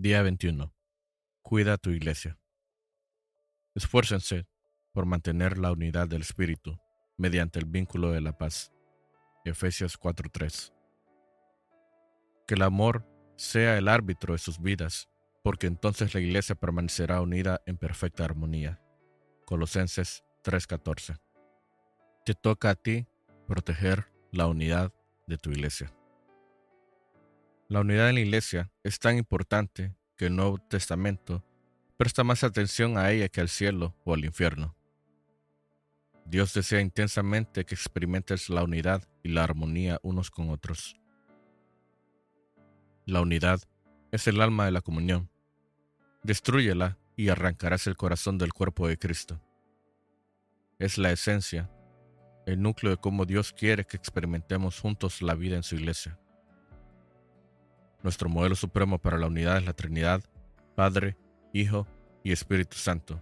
Día 21. Cuida tu iglesia. Esfuércense por mantener la unidad del Espíritu mediante el vínculo de la paz. Efesios 4:3. Que el amor sea el árbitro de sus vidas, porque entonces la iglesia permanecerá unida en perfecta armonía. Colosenses 3:14. Te toca a ti proteger la unidad de tu iglesia. La unidad en la iglesia es tan importante que el Nuevo Testamento presta más atención a ella que al cielo o al infierno. Dios desea intensamente que experimentes la unidad y la armonía unos con otros. La unidad es el alma de la comunión. Destrúyela y arrancarás el corazón del cuerpo de Cristo. Es la esencia, el núcleo de cómo Dios quiere que experimentemos juntos la vida en su iglesia. Nuestro modelo supremo para la unidad es la Trinidad, Padre, Hijo y Espíritu Santo.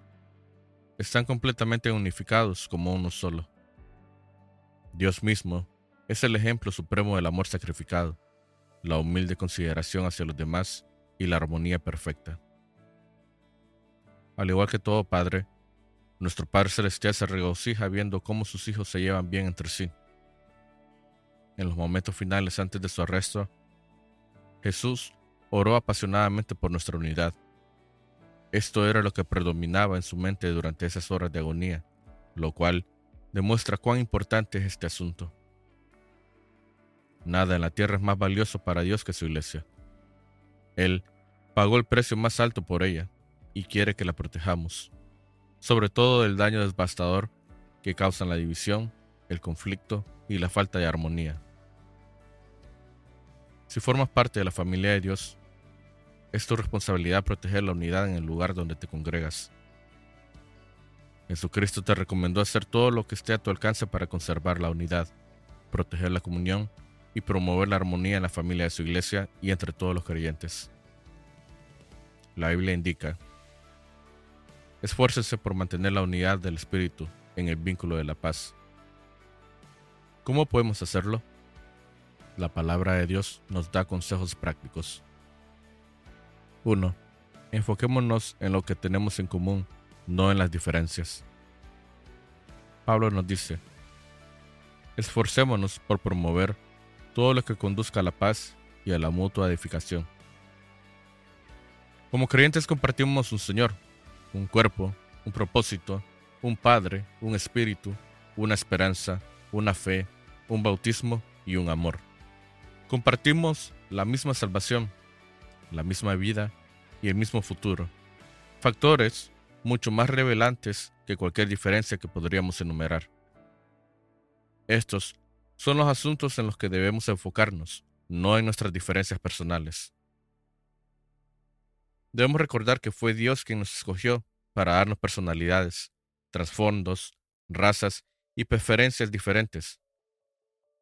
Están completamente unificados como uno solo. Dios mismo es el ejemplo supremo del amor sacrificado, la humilde consideración hacia los demás y la armonía perfecta. Al igual que todo padre, nuestro Padre Celestial se regocija viendo cómo sus hijos se llevan bien entre sí. En los momentos finales antes de su arresto, Jesús oró apasionadamente por nuestra unidad. Esto era lo que predominaba en su mente durante esas horas de agonía, lo cual demuestra cuán importante es este asunto. Nada en la tierra es más valioso para Dios que su iglesia. Él pagó el precio más alto por ella y quiere que la protejamos, sobre todo del daño devastador que causan la división, el conflicto y la falta de armonía. Si formas parte de la familia de Dios, es tu responsabilidad proteger la unidad en el lugar donde te congregas. Jesucristo te recomendó hacer todo lo que esté a tu alcance para conservar la unidad, proteger la comunión y promover la armonía en la familia de su iglesia y entre todos los creyentes. La Biblia indica, esfuércese por mantener la unidad del Espíritu en el vínculo de la paz. ¿Cómo podemos hacerlo? La palabra de Dios nos da consejos prácticos. 1. Enfoquémonos en lo que tenemos en común, no en las diferencias. Pablo nos dice, esforcémonos por promover todo lo que conduzca a la paz y a la mutua edificación. Como creyentes compartimos un Señor, un cuerpo, un propósito, un Padre, un Espíritu, una esperanza, una fe, un bautismo y un amor. Compartimos la misma salvación, la misma vida y el mismo futuro. Factores mucho más revelantes que cualquier diferencia que podríamos enumerar. Estos son los asuntos en los que debemos enfocarnos, no en nuestras diferencias personales. Debemos recordar que fue Dios quien nos escogió para darnos personalidades, trasfondos, razas y preferencias diferentes,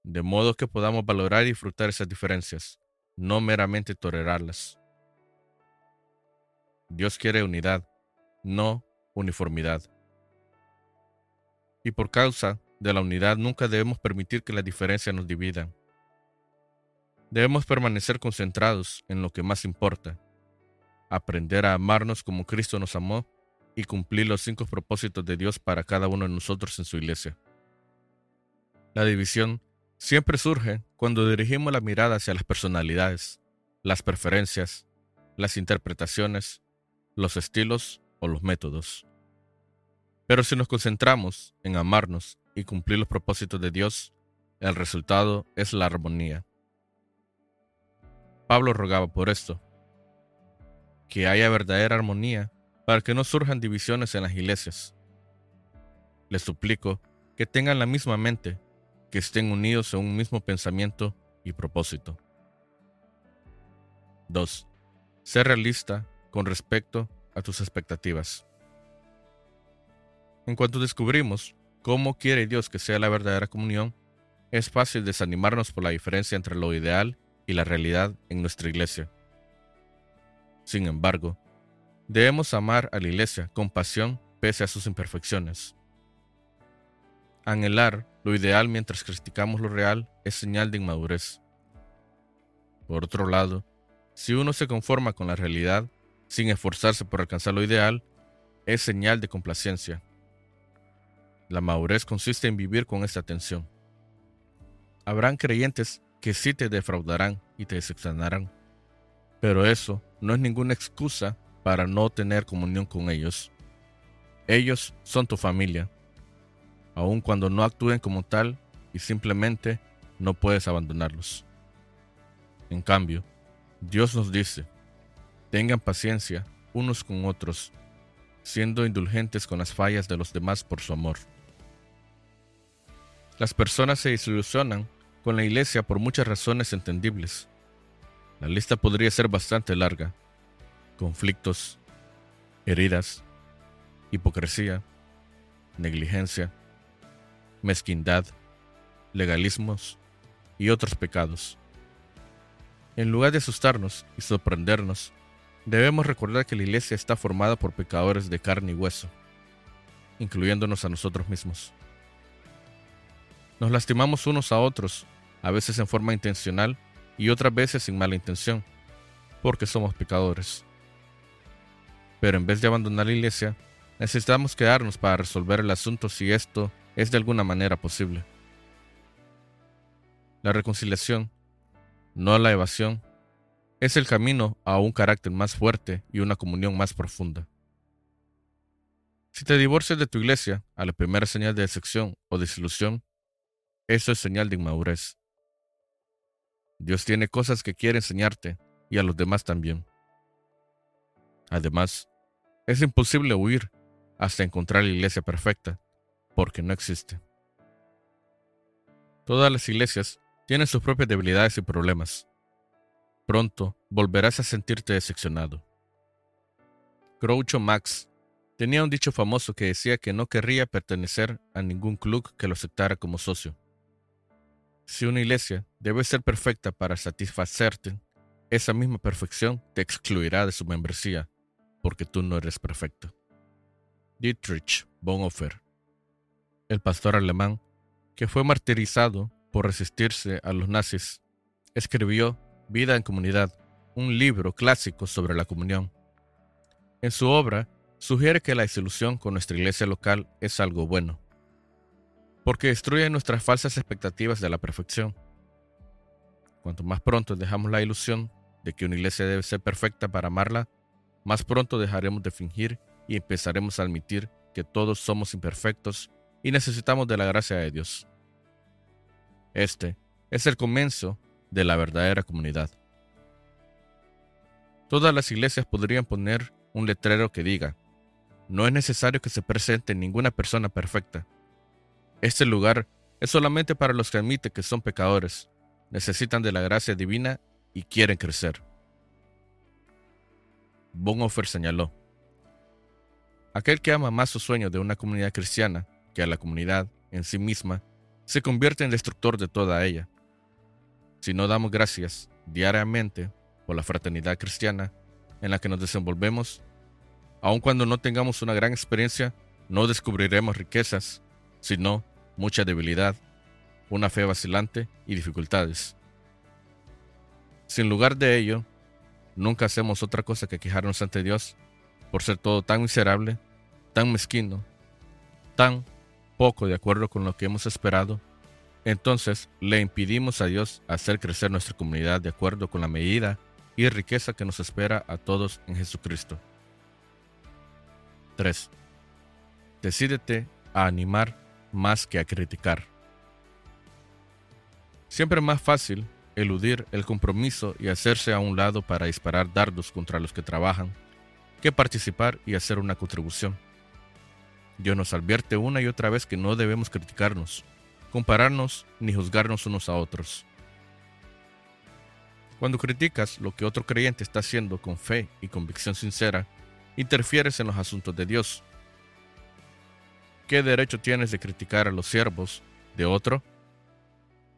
de modo que podamos valorar y disfrutar esas diferencias, no meramente tolerarlas. Dios quiere unidad, no uniformidad. Y por causa de la unidad nunca debemos permitir que las diferencias nos dividan. Debemos permanecer concentrados en lo que más importa, aprender a amarnos como Cristo nos amó y cumplir los cinco propósitos de Dios para cada uno de nosotros en su iglesia. La división siempre surge cuando dirigimos la mirada hacia las personalidades, las preferencias, las interpretaciones, los estilos o los métodos. Pero si nos concentramos en amarnos y cumplir los propósitos de Dios, el resultado es la armonía. Pablo rogaba por esto, que haya verdadera armonía para que no surjan divisiones en las iglesias. Les suplico que tengan la misma mente que estén unidos en un mismo pensamiento y propósito. 2. Ser realista con respecto a tus expectativas. En cuanto descubrimos cómo quiere Dios que sea la verdadera comunión, es fácil desanimarnos por la diferencia entre lo ideal y la realidad en nuestra iglesia. Sin embargo, debemos amar a la iglesia con pasión pese a sus imperfecciones. Anhelar lo ideal mientras criticamos lo real es señal de inmadurez. Por otro lado, Si uno se conforma con la realidad sin esforzarse por alcanzar lo ideal, es señal de complacencia. La madurez consiste en vivir con esta tensión. Habrán creyentes que sí te defraudarán y te decepcionarán, pero eso no es ninguna excusa para no tener comunión con ellos. Ellos son tu familia, aun cuando no actúen como tal y simplemente no puedes abandonarlos. En cambio, Dios nos dice, tengan paciencia unos con otros, siendo indulgentes con las fallas de los demás por su amor. Las personas se desilusionan con la iglesia por muchas razones entendibles. La lista podría ser bastante larga. Conflictos, heridas, hipocresía, negligencia, mezquindad, legalismos y otros pecados. En lugar de asustarnos y sorprendernos, debemos recordar que la iglesia está formada por pecadores de carne y hueso, incluyéndonos a nosotros mismos. Nos lastimamos unos a otros, a veces en forma intencional y otras veces sin mala intención, porque somos pecadores. Pero en vez de abandonar la iglesia, necesitamos quedarnos para resolver el asunto si esto es de alguna manera posible. La reconciliación no la evasión, es el camino a un carácter más fuerte y una comunión más profunda. Si te divorcias de tu iglesia a la primera señal de decepción o desilusión, eso es señal de inmadurez. Dios tiene cosas que quiere enseñarte y a los demás también. Además, es imposible huir hasta encontrar la iglesia perfecta, porque no existe. Todas las iglesias tienen sus propias debilidades y problemas. Pronto volverás a sentirte decepcionado. Groucho Max tenía un dicho famoso que decía que no querría pertenecer a ningún club que lo aceptara como socio. Si una iglesia debe ser perfecta para satisfacerte, esa misma perfección te excluirá de su membresía, porque tú no eres perfecto. Dietrich Bonhoeffer, el pastor alemán que fue martirizado por resistirse a los nazis, escribió Vida en Comunidad, un libro clásico sobre la comunión. En su obra, sugiere que la desilusión con nuestra iglesia local es algo bueno, porque destruye nuestras falsas expectativas de la perfección. Cuanto más pronto dejamos la ilusión de que una iglesia debe ser perfecta para amarla, más pronto dejaremos de fingir y empezaremos a admitir que todos somos imperfectos y necesitamos de la gracia de Dios. Este es el comienzo de la verdadera comunidad. Todas las iglesias podrían poner un letrero que diga, no es necesario que se presente ninguna persona perfecta. Este lugar es solamente para los que admiten que son pecadores, necesitan de la gracia divina y quieren crecer. Bonhoeffer señaló, aquel que ama más su sueño de una comunidad cristiana que a la comunidad en sí misma se convierte en destructor de toda ella. Si no damos gracias diariamente por la fraternidad cristiana en la que nos desenvolvemos, aun cuando no tengamos una gran experiencia, no descubriremos riquezas, sino mucha debilidad, una fe vacilante y dificultades. Sin lugar de ello, nunca hacemos otra cosa que quejarnos ante Dios por ser todo tan miserable, tan mezquino, tan poco de acuerdo con lo que hemos esperado, entonces le impidimos a Dios hacer crecer nuestra comunidad de acuerdo con la medida y riqueza que nos espera a todos en Jesucristo. 3. Decídete a animar más que a criticar. Siempre es más fácil eludir el compromiso y hacerse a un lado para disparar dardos contra los que trabajan que participar y hacer una contribución. Dios nos advierte una y otra vez que no debemos criticarnos, compararnos ni juzgarnos unos a otros. Cuando criticas lo que otro creyente está haciendo con fe y convicción sincera, interfieres en los asuntos de Dios. ¿Qué derecho tienes de criticar a los siervos de otro?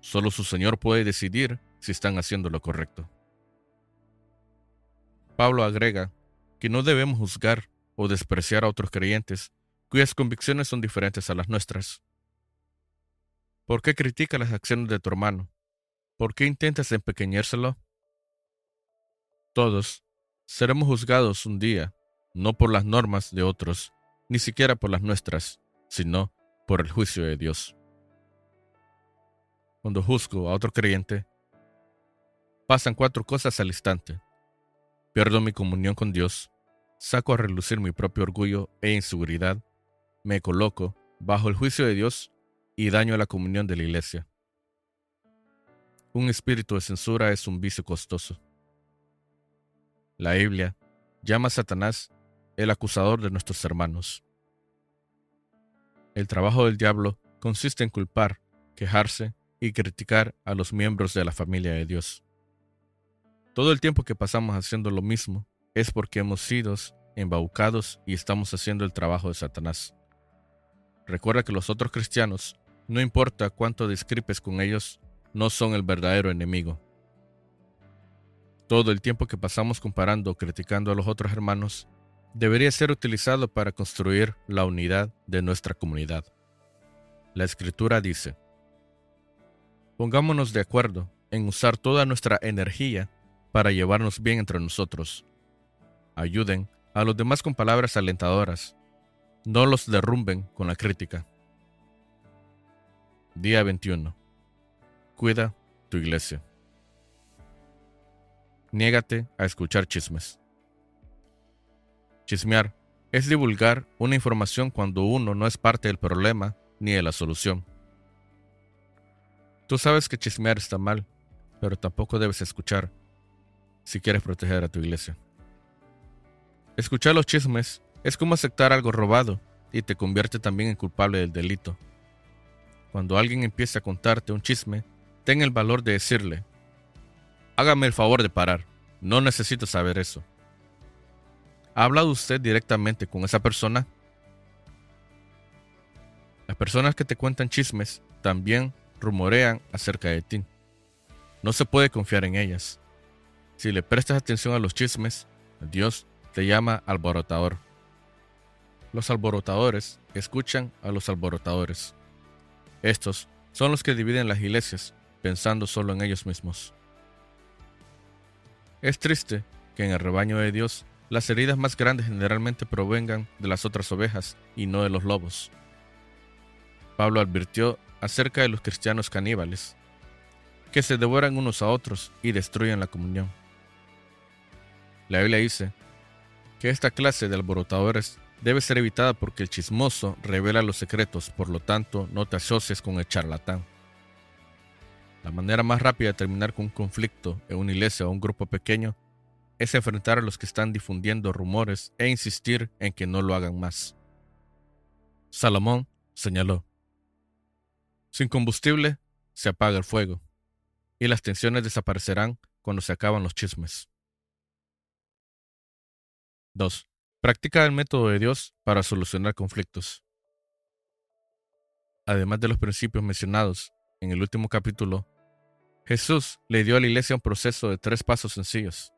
Solo su Señor puede decidir si están haciendo lo correcto. Pablo agrega que no debemos juzgar o despreciar a otros creyentes cuyas convicciones son diferentes a las nuestras. ¿Por qué critica las acciones de tu hermano? ¿Por qué intentas empequeñérselo? Todos seremos juzgados un día, no por las normas de otros, ni siquiera por las nuestras, sino por el juicio de Dios. Cuando juzgo a otro creyente, pasan cuatro cosas al instante. Pierdo mi comunión con Dios, saco a relucir mi propio orgullo e inseguridad, me coloco bajo el juicio de Dios y daño a la comunión de la iglesia. Un espíritu de censura es un vicio costoso. La Biblia llama a Satanás el acusador de nuestros hermanos. El trabajo del diablo consiste en culpar, quejarse y criticar a los miembros de la familia de Dios. Todo el tiempo que pasamos haciendo lo mismo es porque hemos sido embaucados y estamos haciendo el trabajo de Satanás. Recuerda que los otros cristianos, no importa cuánto discrepes con ellos, no son el verdadero enemigo. Todo el tiempo que pasamos comparando o criticando a los otros hermanos debería ser utilizado para construir la unidad de nuestra comunidad. La escritura dice, pongámonos de acuerdo en usar toda nuestra energía para llevarnos bien entre nosotros. Ayuden a los demás con palabras alentadoras, no los derrumben con la crítica. Día 21. Cuida tu iglesia. Niégate a escuchar chismes. Chismear es divulgar una información cuando uno no es parte del problema ni de la solución. Tú sabes que chismear está mal, pero tampoco debes escuchar si quieres proteger a tu iglesia. Escuchar los chismes es como aceptar algo robado y te convierte también en culpable del delito. Cuando alguien empieza a contarte un chisme, ten el valor de decirle, hágame el favor de parar, no necesito saber eso. ¿Ha hablado usted directamente con esa persona? Las personas que te cuentan chismes también rumorean acerca de ti. No se puede confiar en ellas. Si le prestas atención a los chismes, Dios te llama alborotador. Los alborotadores escuchan a los alborotadores. Estos son los que dividen las iglesias pensando solo en ellos mismos. Es triste que en el rebaño de Dios las heridas más grandes generalmente provengan de las otras ovejas y no de los lobos. Pablo advirtió acerca de los cristianos caníbales, que se devoran unos a otros y destruyen la comunión. La Biblia dice que esta clase de alborotadores debe ser evitada porque el chismoso revela los secretos, por lo tanto no te asocies con el charlatán. La manera más rápida de terminar con un conflicto en una iglesia o un grupo pequeño es enfrentar a los que están difundiendo rumores e insistir en que no lo hagan más. Salomón señaló, sin combustible se apaga el fuego, y las tensiones desaparecerán cuando se acaban los chismes. 2. Practica el método de Dios para solucionar conflictos. Además de los principios mencionados en el último capítulo, Jesús le dio a la iglesia un proceso de tres pasos sencillos.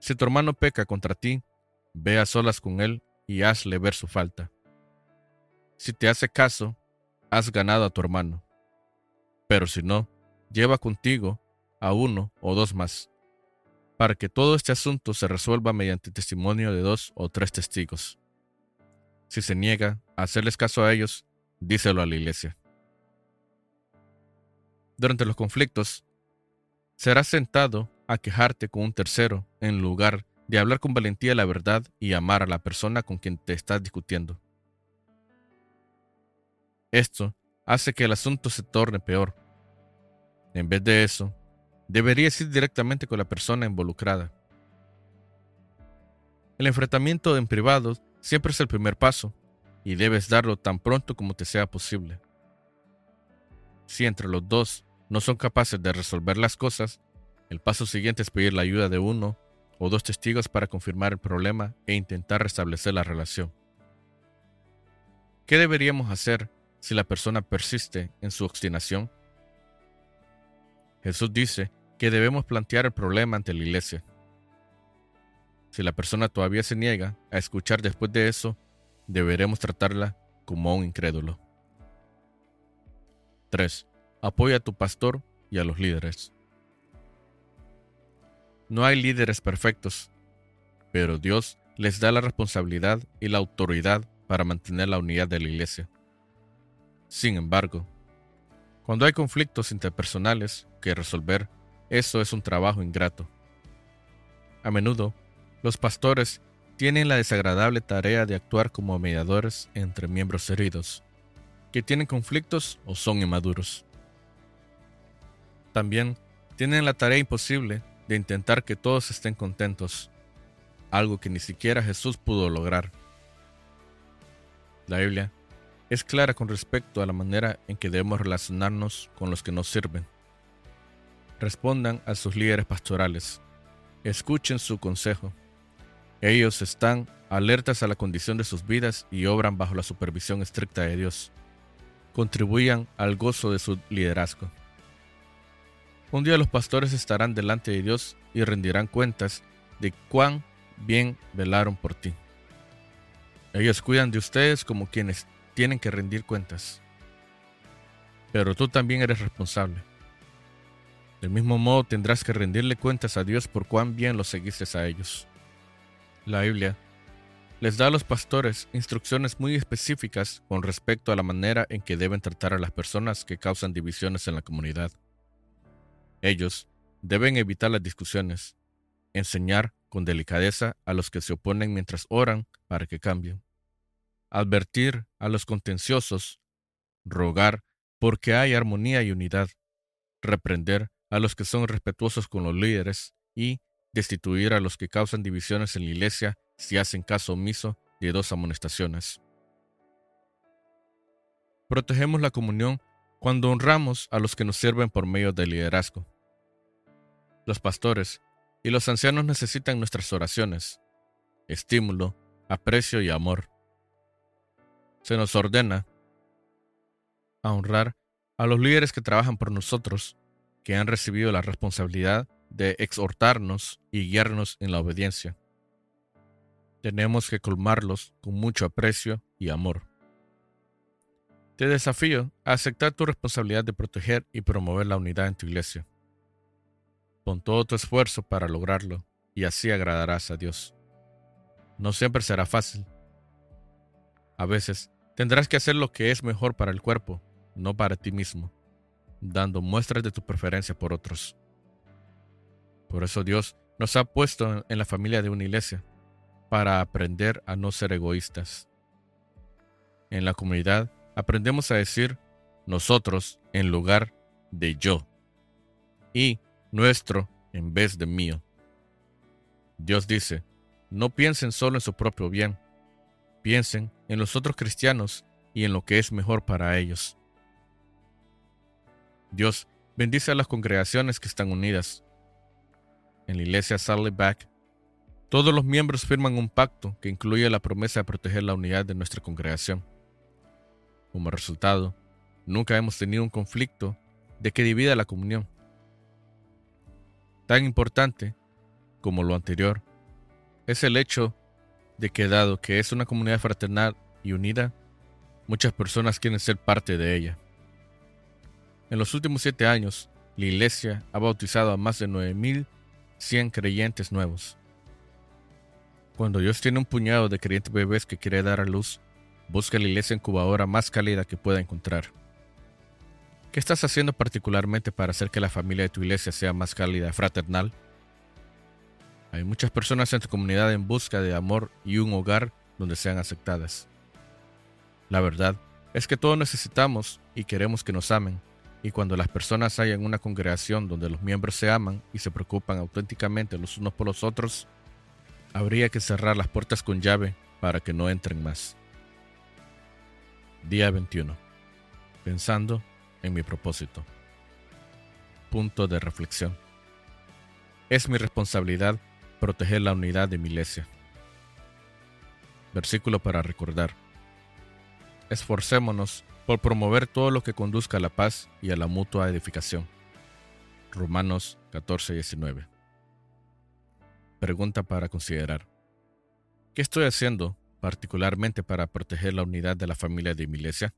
Si tu hermano peca contra ti, ve a solas con él y hazle ver su falta. Si te hace caso, has ganado a tu hermano. Pero si no, lleva contigo a uno o dos más para que todo este asunto se resuelva mediante testimonio de dos o tres testigos. Si se niega a hacerles caso a ellos, díselo a la iglesia. Durante los conflictos, serás sentado a quejarte con un tercero en lugar de hablar con valentía la verdad y amar a la persona con quien te estás discutiendo. Esto hace que el asunto se torne peor. En vez de eso, deberías ir directamente con la persona involucrada. El enfrentamiento en privado siempre es el primer paso y debes darlo tan pronto como te sea posible. Si entre los dos no son capaces de resolver las cosas, el paso siguiente es pedir la ayuda de uno o dos testigos para confirmar el problema e intentar restablecer la relación. ¿Qué deberíamos hacer si la persona persiste en su obstinación? Jesús dice que debemos plantear el problema ante la iglesia. Si la persona todavía se niega a escuchar después de eso, deberemos tratarla como un incrédulo. 3. Apoya a tu pastor y a los líderes. No hay líderes perfectos, pero Dios les da la responsabilidad y la autoridad para mantener la unidad de la iglesia. Sin embargo, cuando hay conflictos interpersonales que resolver, eso es un trabajo ingrato. A menudo, los pastores tienen la desagradable tarea de actuar como mediadores entre miembros heridos, que tienen conflictos o son inmaduros. También tienen la tarea imposible de intentar que todos estén contentos, algo que ni siquiera Jesús pudo lograr. La Biblia es clara con respecto a la manera en que debemos relacionarnos con los que nos sirven. Respondan a sus líderes pastorales. Escuchen su consejo. Ellos están alertas a la condición de sus vidas y obran bajo la supervisión estricta de Dios. Contribuyan al gozo de su liderazgo. Un día los pastores estarán delante de Dios y rendirán cuentas de cuán bien velaron por ti. Ellos cuidan de ustedes como quienes tienen que rendir cuentas. Pero tú también eres responsable. Del mismo modo tendrás que rendirle cuentas a Dios por cuán bien los seguiste a ellos. La Biblia les da a los pastores instrucciones muy específicas con respecto a la manera en que deben tratar a las personas que causan divisiones en la comunidad. Ellos deben evitar las discusiones, enseñar con delicadeza a los que se oponen mientras oran para que cambien, advertir a los contenciosos, rogar porque hay armonía y unidad, reprender a los que son respetuosos con los líderes y destituir a los que causan divisiones en la iglesia si hacen caso omiso de dos amonestaciones. Protegemos la comunión cuando honramos a los que nos sirven por medio del liderazgo. Los pastores y los ancianos necesitan nuestras oraciones, estímulo, aprecio y amor. Se nos ordena a honrar a los líderes que trabajan por nosotros, que han recibido la responsabilidad de exhortarnos y guiarnos en la obediencia. Tenemos que colmarlos con mucho aprecio y amor. Te desafío a aceptar tu responsabilidad de proteger y promover la unidad en tu iglesia. Pon todo tu esfuerzo para lograrlo y así agradarás a Dios. No siempre será fácil. A veces tendrás que hacer lo que es mejor para el cuerpo, no para ti mismo, dando muestras de tu preferencia por otros. Por eso Dios nos ha puesto en la familia de una iglesia, para aprender a no ser egoístas. En la comunidad aprendemos a decir nosotros en lugar de yo y nuestro en vez de mío. Dios dice, no piensen solo en su propio bien, piensen en los otros cristianos y en lo que es mejor para ellos. Dios bendice a las congregaciones que están unidas. En la iglesia Back todos los miembros firman un pacto que incluye la promesa de proteger la unidad de nuestra congregación. Como resultado, nunca hemos tenido un conflicto de que divida la comunión. Tan importante como lo anterior es el hecho de que dado que es una comunidad fraternal y unida, muchas personas quieren ser parte de ella. En los últimos siete años, la Iglesia ha bautizado a más de 9.100 creyentes nuevos. Cuando Dios tiene un puñado de creyentes bebés que quiere dar a luz, busca la iglesia incubadora más cálida que pueda encontrar. ¿Qué estás haciendo particularmente para hacer que la familia de tu iglesia sea más cálida, fraternal? Hay muchas personas en tu comunidad en busca de amor y un hogar donde sean aceptadas. La verdad es que todos necesitamos y queremos que nos amen, y cuando las personas hayan una congregación donde los miembros se aman y se preocupan auténticamente los unos por los otros, habría que cerrar las puertas con llave para que no entren más. Día 21. Pensando en mi propósito. Punto de reflexión. Es mi responsabilidad proteger la unidad de mi iglesia. Versículo para recordar. Esforcémonos por promover todo lo que conduzca a la paz y a la mutua edificación. Romanos 14:19 Pregunta para considerar. ¿Qué estoy haciendo particularmente para proteger la unidad de la familia de mi iglesia?